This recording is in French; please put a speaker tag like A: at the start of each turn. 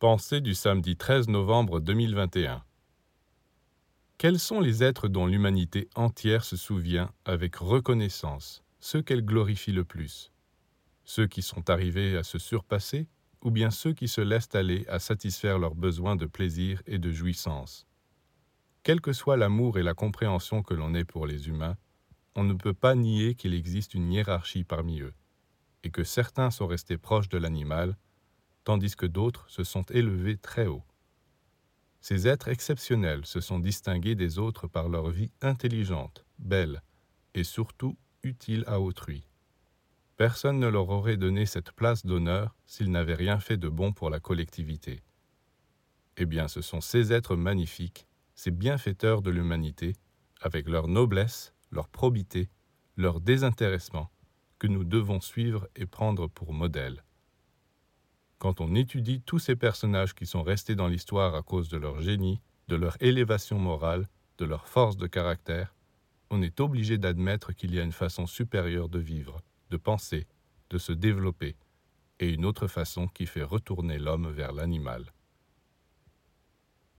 A: Pensée du samedi 13 novembre 2021 Quels sont les êtres dont l'humanité entière se souvient avec reconnaissance, ceux qu'elle glorifie le plus? Ceux qui sont arrivés à se surpasser ou bien ceux qui se laissent aller à satisfaire leurs besoins de plaisir et de jouissance? Quel que soit l'amour et la compréhension que l'on ait pour les humains, on ne peut pas nier qu'il existe une hiérarchie parmi eux, et que certains sont restés proches de l'animal, tandis que d'autres se sont élevés très haut. Ces êtres exceptionnels se sont distingués des autres par leur vie intelligente, belle, et surtout utile à autrui. Personne ne leur aurait donné cette place d'honneur s'ils n'avaient rien fait de bon pour la collectivité. Eh bien, ce sont ces êtres magnifiques, ces bienfaiteurs de l'humanité, avec leur noblesse, leur probité, leur désintéressement, que nous devons suivre et prendre pour modèle. Quand on étudie tous ces personnages qui sont restés dans l'histoire à cause de leur génie, de leur élévation morale, de leur force de caractère, on est obligé d'admettre qu'il y a une façon supérieure de vivre, de penser, de se développer, et une autre façon qui fait retourner l'homme vers l'animal.